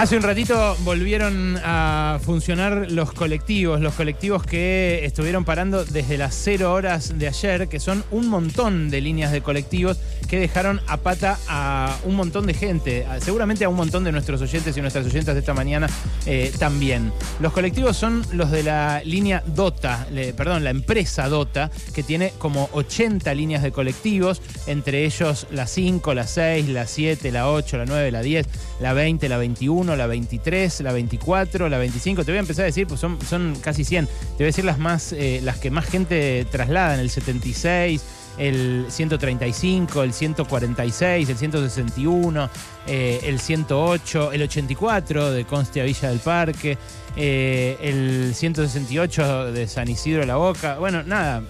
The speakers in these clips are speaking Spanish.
Hace un ratito volvieron a funcionar los colectivos, los colectivos que estuvieron parando desde las cero horas de ayer, que son un montón de líneas de colectivos que dejaron a pata a un montón de gente, seguramente a un montón de nuestros oyentes y nuestras oyentas de esta mañana eh, también. Los colectivos son los de la línea Dota, perdón, la empresa Dota, que tiene como 80 líneas de colectivos, entre ellos la 5, la 6, la 7, la 8, la 9, la 10, la 20, la 21 la 23, la 24, la 25. Te voy a empezar a decir, pues son, casi 100. Te voy a decir las, más, eh, las que más gente trasladan, el 76 el 135, el 146, el 161, eh, el 108, el 84 de Constia Villa del Parque, eh, el 168 de San Isidro la Boca. Bueno, nada.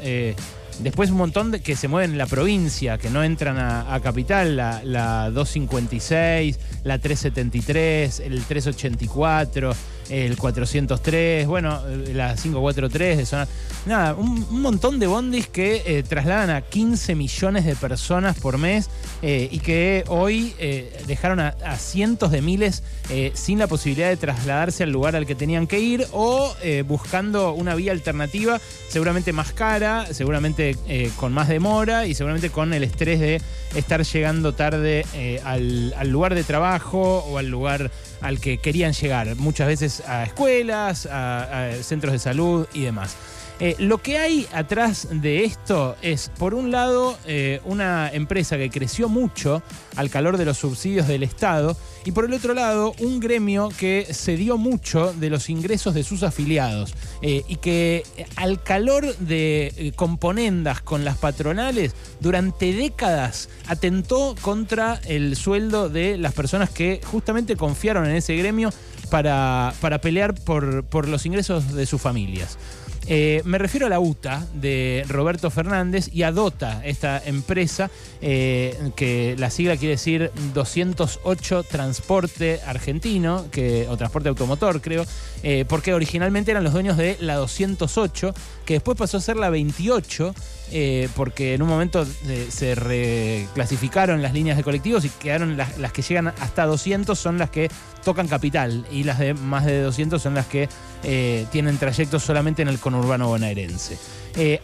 Después un montón de que se mueven en la provincia, que no entran a, capital, la, la, 256, la 373, el 384, el 403, bueno, la 543 de zona. Nada, un, montón de bondis que eh, trasladan a 15 millones de personas por mes eh, y que hoy eh, dejaron a, cientos de miles sin la posibilidad de trasladarse al lugar al que tenían que ir o buscando una vía alternativa, seguramente más cara, seguramente con más demora y seguramente con el estrés de estar llegando tarde al lugar de trabajo o al lugar al que querían llegar. Muchas veces a escuelas, a, centros de salud y demás. Eh, lo que hay atrás de esto es, por un lado, eh, una empresa que creció mucho al calor de los subsidios del Estado y por el otro lado, un gremio que se dio mucho de los ingresos de sus afiliados eh, y que al calor de componendas con las patronales durante décadas atentó contra el sueldo de las personas que justamente confiaron en ese gremio para, para pelear por, por los ingresos de sus familias. Eh, me refiero a la UTA de Roberto Fernández y a DOTA, esta empresa eh, que la sigla quiere decir 208 Transporte Argentino, que, o Transporte Automotor creo, eh, porque originalmente eran los dueños de la 208, que después pasó a ser la 28 eh, porque en un momento se reclasificaron las líneas de colectivos y quedaron las, que llegan hasta 200 son las que tocan capital y las de más de 200 son las que eh, tienen trayectos solamente en el conurbano bonaerense.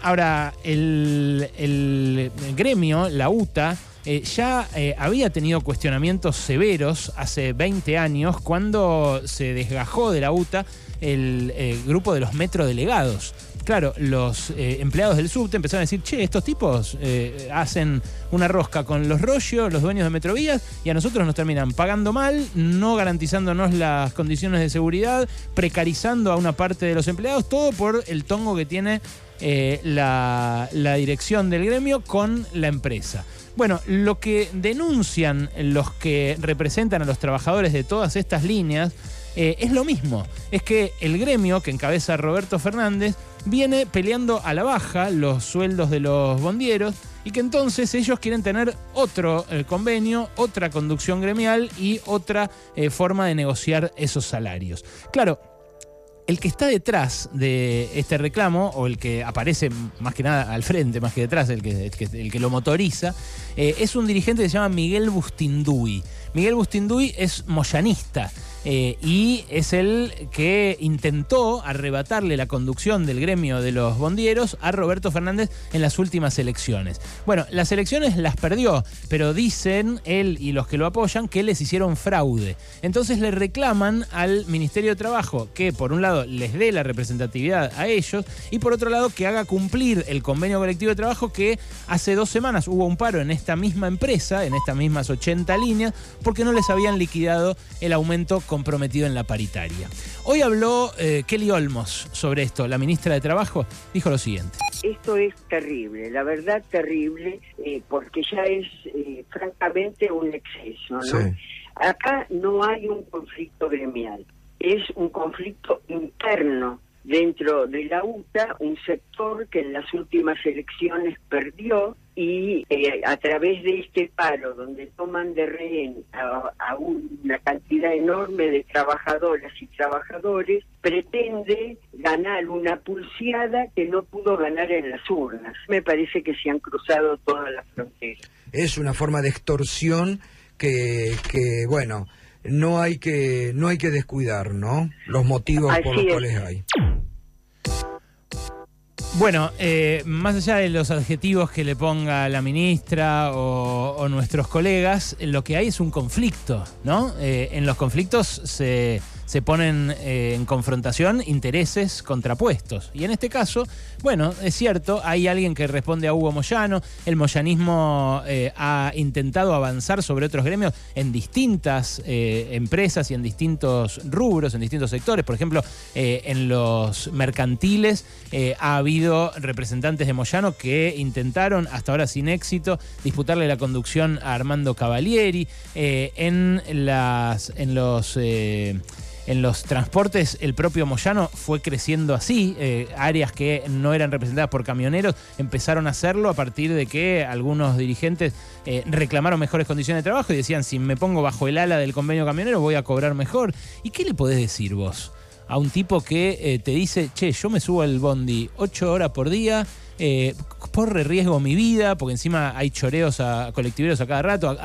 ahora, el, el, gremio, la UTA, ya había tenido cuestionamientos severos hace 20 años cuando se desgajó de la UTA el grupo de los metrodelegados claro, los eh, empleados del subte empezaron a decir, che, estos tipos eh, hacen una rosca con los rollos, los dueños de Metrovías, y a nosotros nos terminan pagando mal, no garantizándonos las condiciones de seguridad, precarizando a una parte de los empleados, todo por el tongo que tiene eh, la, dirección del gremio con la empresa. Bueno, lo que denuncian los que representan a los trabajadores de todas estas líneas es lo mismo. Es que el gremio que encabeza Roberto Fernández viene peleando a la baja los sueldos de los bondieros y que entonces ellos quieren tener otro eh, convenio, otra conducción gremial y otra eh, forma de negociar esos salarios. Claro, el que está detrás de este reclamo, o el que aparece más que nada al frente, más que detrás, el que, el que, lo motoriza, es un dirigente que se llama Miguel Bustinduy. Miguel Bustinduy es moyanista. Eh, y es el que intentó arrebatarle la conducción del gremio de los bondieros a Roberto Fernández en las últimas elecciones. Bueno, las elecciones las perdió, pero dicen él y los que lo apoyan que les hicieron fraude. Entonces le reclaman al Ministerio de Trabajo que por un lado les dé la representatividad a ellos y por otro lado que haga cumplir el convenio colectivo de trabajo que hace dos semanas hubo un paro en esta misma empresa, en estas mismas 80 líneas, porque no les habían liquidado el aumento comprometido en la paritaria. Hoy habló eh, Kelly Olmos sobre esto, la ministra de Trabajo, dijo lo siguiente. Esto es terrible, la verdad terrible, eh, porque ya es eh, francamente un exceso. Acá no hay un conflicto gremial, es un conflicto interno dentro de la UTA, un sector que en las últimas elecciones perdió y eh, a través de este paro donde toman de rehén a, una cantidad enorme de trabajadoras y trabajadores, pretende ganar una pulseada que no pudo ganar en las urnas. Me parece que se han cruzado todas las fronteras. Es una forma de extorsión que, que bueno, no hay que no hay que descuidar, ¿no? Los motivos por los cuales hay. Bueno, eh, más allá de los adjetivos que le ponga la ministra o, nuestros colegas, lo que hay es un conflicto, ¿no? Eh, en los conflictos se se ponen eh, en confrontación intereses contrapuestos. Y en este caso, bueno, es cierto, hay alguien que responde a Hugo Moyano, el moyanismo eh, ha intentado avanzar sobre otros gremios en distintas eh, empresas y en distintos rubros, en distintos sectores. Por ejemplo, en los mercantiles ha habido representantes de Moyano que intentaron, hasta ahora sin éxito, disputarle la conducción a Armando Cavalieri. en, las, en los en los transportes el propio Moyano fue creciendo así, eh, áreas que no eran representadas por camioneros empezaron a hacerlo a partir de que algunos dirigentes eh, reclamaron mejores condiciones de trabajo y decían, si me pongo bajo el ala del convenio camionero voy a cobrar mejor. ¿Y qué le podés decir vos? A un tipo que eh, te dice, che, yo me subo al bondi ocho horas por día, corre riesgo mi vida, porque encima hay choreos a, colectiveros a cada rato,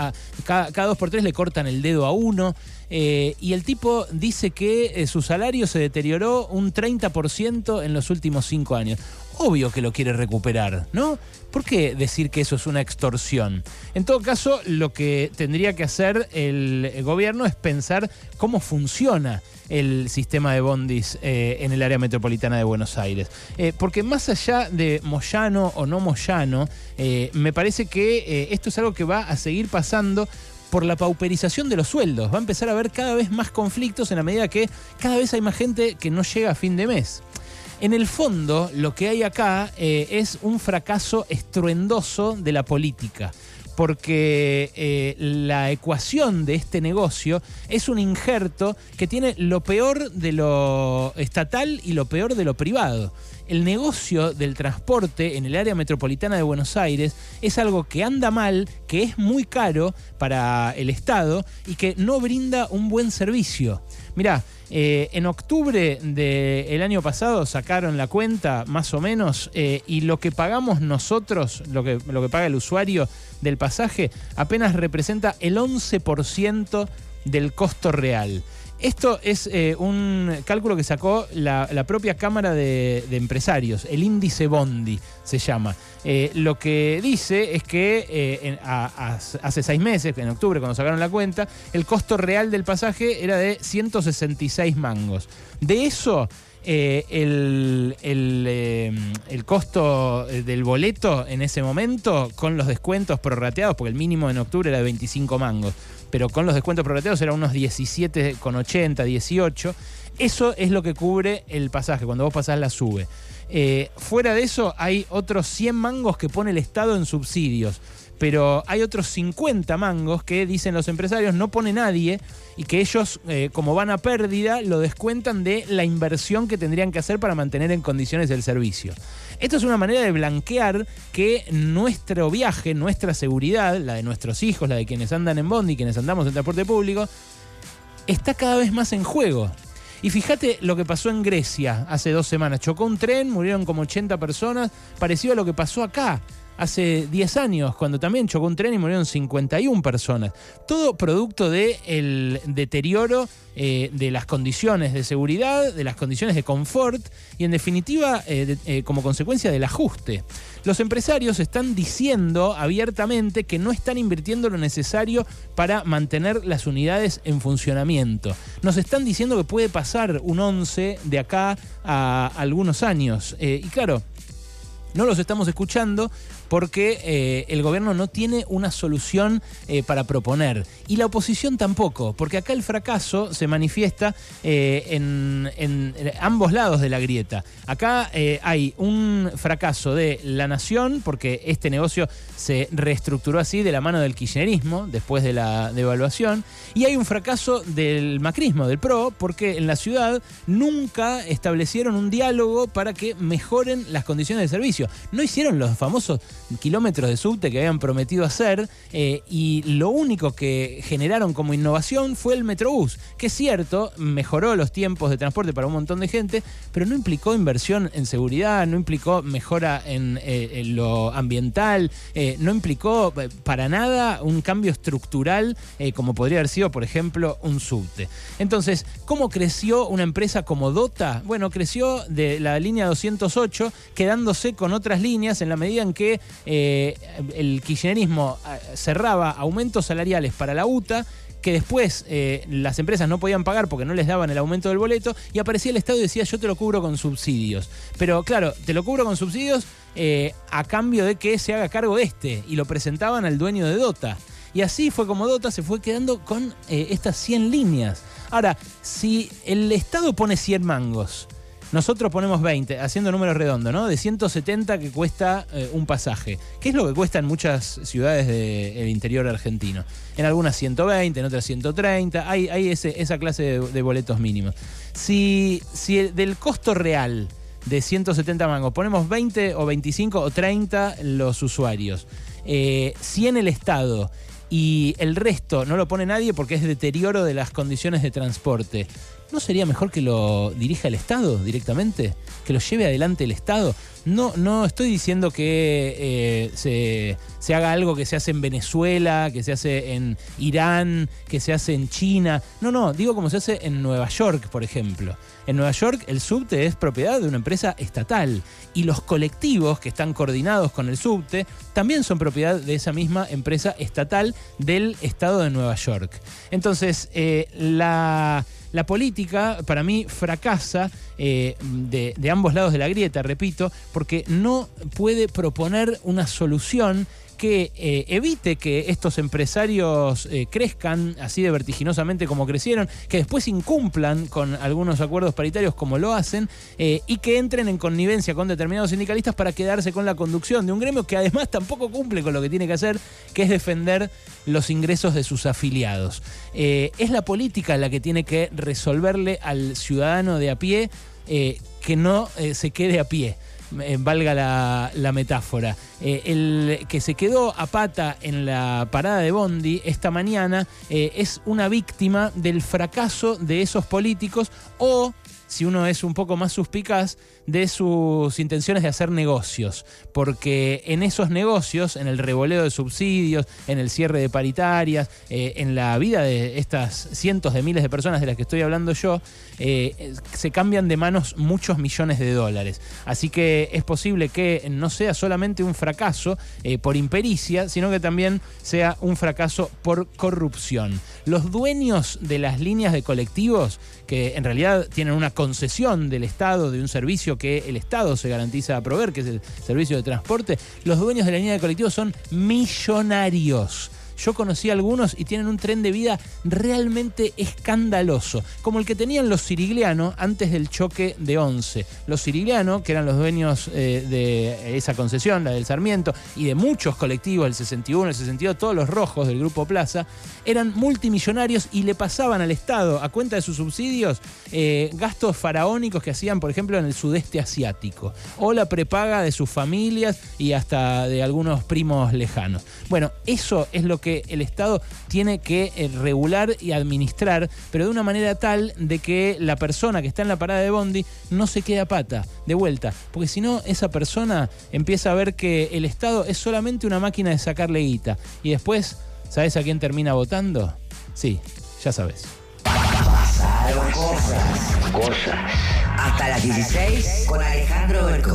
cada, dos por tres le cortan el dedo a uno. Eh, y el tipo dice que eh, su salario se deterioró un 30% en los últimos cinco años. Obvio que lo quiere recuperar, ¿no? ¿Por qué decir que eso es una extorsión? En todo caso, lo que tendría que hacer el gobierno es pensar cómo funciona el sistema de bondis eh, en el área metropolitana de Buenos Aires. porque más allá de Moyano o no Moyano, me parece que esto es algo que va a seguir pasando por la pauperización de los sueldos. Va a empezar a haber cada vez más conflictos en la medida que cada vez hay más gente que no llega a fin de mes. En el fondo, lo que hay acá eh, es un fracaso estruendoso de la política porque eh, la ecuación de este negocio es un injerto que tiene lo peor de lo estatal y lo peor de lo privado. El negocio del transporte en el área metropolitana de Buenos Aires es algo que anda mal, que es muy caro para el Estado y que no brinda un buen servicio. Mirá, eh, en octubre del año pasado sacaron la cuenta, más o menos, eh, y lo que pagamos nosotros, lo que, lo que paga el usuario del pasaje, apenas representa el 11% del costo real. Esto es eh, un cálculo que sacó la, propia Cámara de, Empresarios, el índice Bondi se llama. Eh, lo que dice es que eh, hace seis meses, en octubre, cuando sacaron la cuenta, el costo real del pasaje era de 166 mangos. De eso, el, el, costo del boleto en ese momento, con los descuentos prorrateados, porque el mínimo en octubre era de 25 mangos pero con los descuentos prorrateados era unos 17,80, 18. Eso es lo que cubre el pasaje, cuando vos pasás la sube. Eh, fuera de eso, hay otros 100 mangos que pone el Estado en subsidios pero hay otros 50 mangos que dicen los empresarios no pone nadie y que ellos, eh, como van a pérdida, lo descuentan de la inversión que tendrían que hacer para mantener en condiciones el servicio. Esto es una manera de blanquear que nuestro viaje, nuestra seguridad, la de nuestros hijos, la de quienes andan en bondi, quienes andamos en transporte público, está cada vez más en juego. Y fíjate lo que pasó en Grecia hace dos semanas. Chocó un tren, murieron como 80 personas, parecido a lo que pasó acá hace 10 años, cuando también chocó un tren y murieron 51 personas. Todo producto del deterioro eh, de las condiciones de seguridad, de las condiciones de confort y en definitiva eh, eh, como consecuencia del ajuste. Los empresarios están diciendo abiertamente que no están invirtiendo lo necesario para mantener las unidades en funcionamiento. Nos están diciendo que puede pasar un 11 de acá a algunos años. y claro, no los estamos escuchando porque eh, el gobierno no tiene una solución eh, para proponer. Y la oposición tampoco, porque acá el fracaso se manifiesta eh, en, ambos lados de la grieta. Acá hay un fracaso de la nación, porque este negocio se reestructuró así de la mano del kirchnerismo, después de la devaluación, y hay un fracaso del macrismo, del PRO, porque en la ciudad nunca establecieron un diálogo para que mejoren las condiciones de servicio. No hicieron los famosos kilómetros de subte que habían prometido hacer eh, y lo único que generaron como innovación fue el Metrobús, que es cierto, mejoró los tiempos de transporte para un montón de gente, pero no implicó inversión en seguridad, no implicó mejora en, eh, lo ambiental, eh, no implicó para nada un cambio estructural como podría haber sido, por ejemplo, un subte. Entonces, ¿cómo creció una empresa como Dota? Bueno, creció de la línea 208, quedándose con otras líneas en la medida en que eh, el kirchnerismo eh, cerraba aumentos salariales para la UTA que después eh, las empresas no podían pagar porque no les daban el aumento del boleto y aparecía el Estado y decía yo te lo cubro con subsidios. Pero claro, te lo cubro con subsidios a cambio de que se haga cargo de este y lo presentaban al dueño de Dota. Y así fue como Dota se fue quedando con estas 100 líneas. Ahora, si el Estado pone 100 mangos, nosotros ponemos 20, haciendo números redondos, ¿no? De 170 que cuesta eh, un pasaje. ¿Qué es lo que cuesta en muchas ciudades del interior argentino? En algunas 120, en otras 130. Hay, esa clase de, boletos mínimos. Si, del costo real de 170 mangos ponemos 20 o 25 o 30 los usuarios, eh, si en el Estado y el resto no lo pone nadie porque es deterioro de las condiciones de transporte. ¿No sería mejor que lo dirija el Estado directamente? ¿Que lo lleve adelante el Estado? No, no estoy diciendo que eh, se, se, haga algo que se hace en Venezuela, que se hace en Irán, que se hace en China. No, no, digo como se hace en Nueva York, por ejemplo. En Nueva York el subte es propiedad de una empresa estatal y los colectivos que están coordinados con el subte también son propiedad de esa misma empresa estatal del estado de Nueva York. Entonces, eh, la la política para mí fracasa eh, de, ambos lados de la grieta, repito, porque no puede proponer una solución que eh, evite que estos empresarios eh, crezcan así de vertiginosamente como crecieron, que después incumplan con algunos acuerdos paritarios como lo hacen y que entren en connivencia con determinados sindicalistas para quedarse con la conducción de un gremio que además tampoco cumple con lo que tiene que hacer, que es defender los ingresos de sus afiliados. es la política la que tiene que resolverle al ciudadano de a pie eh, que no eh, se quede a pie. Eh, valga la, metáfora. el que se quedó a pata en la parada de Bondi esta mañana es una víctima del fracaso de esos políticos o si uno es un poco más suspicaz, de sus intenciones de hacer negocios. Porque en esos negocios, en el revoleo de subsidios, en el cierre de paritarias, eh, en la vida de estas cientos de miles de personas de las que estoy hablando yo, eh, se cambian de manos muchos millones de dólares. Así que es posible que no sea solamente un fracaso eh, por impericia, sino que también sea un fracaso por corrupción. Los dueños de las líneas de colectivos, que en realidad tienen una concesión del Estado de un servicio que el Estado se garantiza a proveer, que es el servicio de transporte, los dueños de la línea de colectivos son millonarios. Yo conocí a algunos y tienen un tren de vida realmente escandaloso, como el que tenían los Sirigliano antes del choque de Once. Los Sirigliano, que eran los dueños eh, de esa concesión, la del Sarmiento, y de muchos colectivos, el 61, el 62, todos los rojos del Grupo Plaza, eran multimillonarios y le pasaban al Estado, a cuenta de sus subsidios, eh, gastos faraónicos que hacían, por ejemplo, en el sudeste asiático, o la prepaga de sus familias y hasta de algunos primos lejanos. Bueno, eso es lo que el Estado tiene que eh, regular y administrar, pero de una manera tal de que la persona que está en la parada de Bondi no se quede a pata, de vuelta, porque si no, esa persona empieza a ver que el Estado es solamente una máquina de sacarle guita. Y después, ¿sabes a quién termina votando? Sí, ya sabes. Cosas. Cosas. Hasta las 16 con Alejandro Bercoy.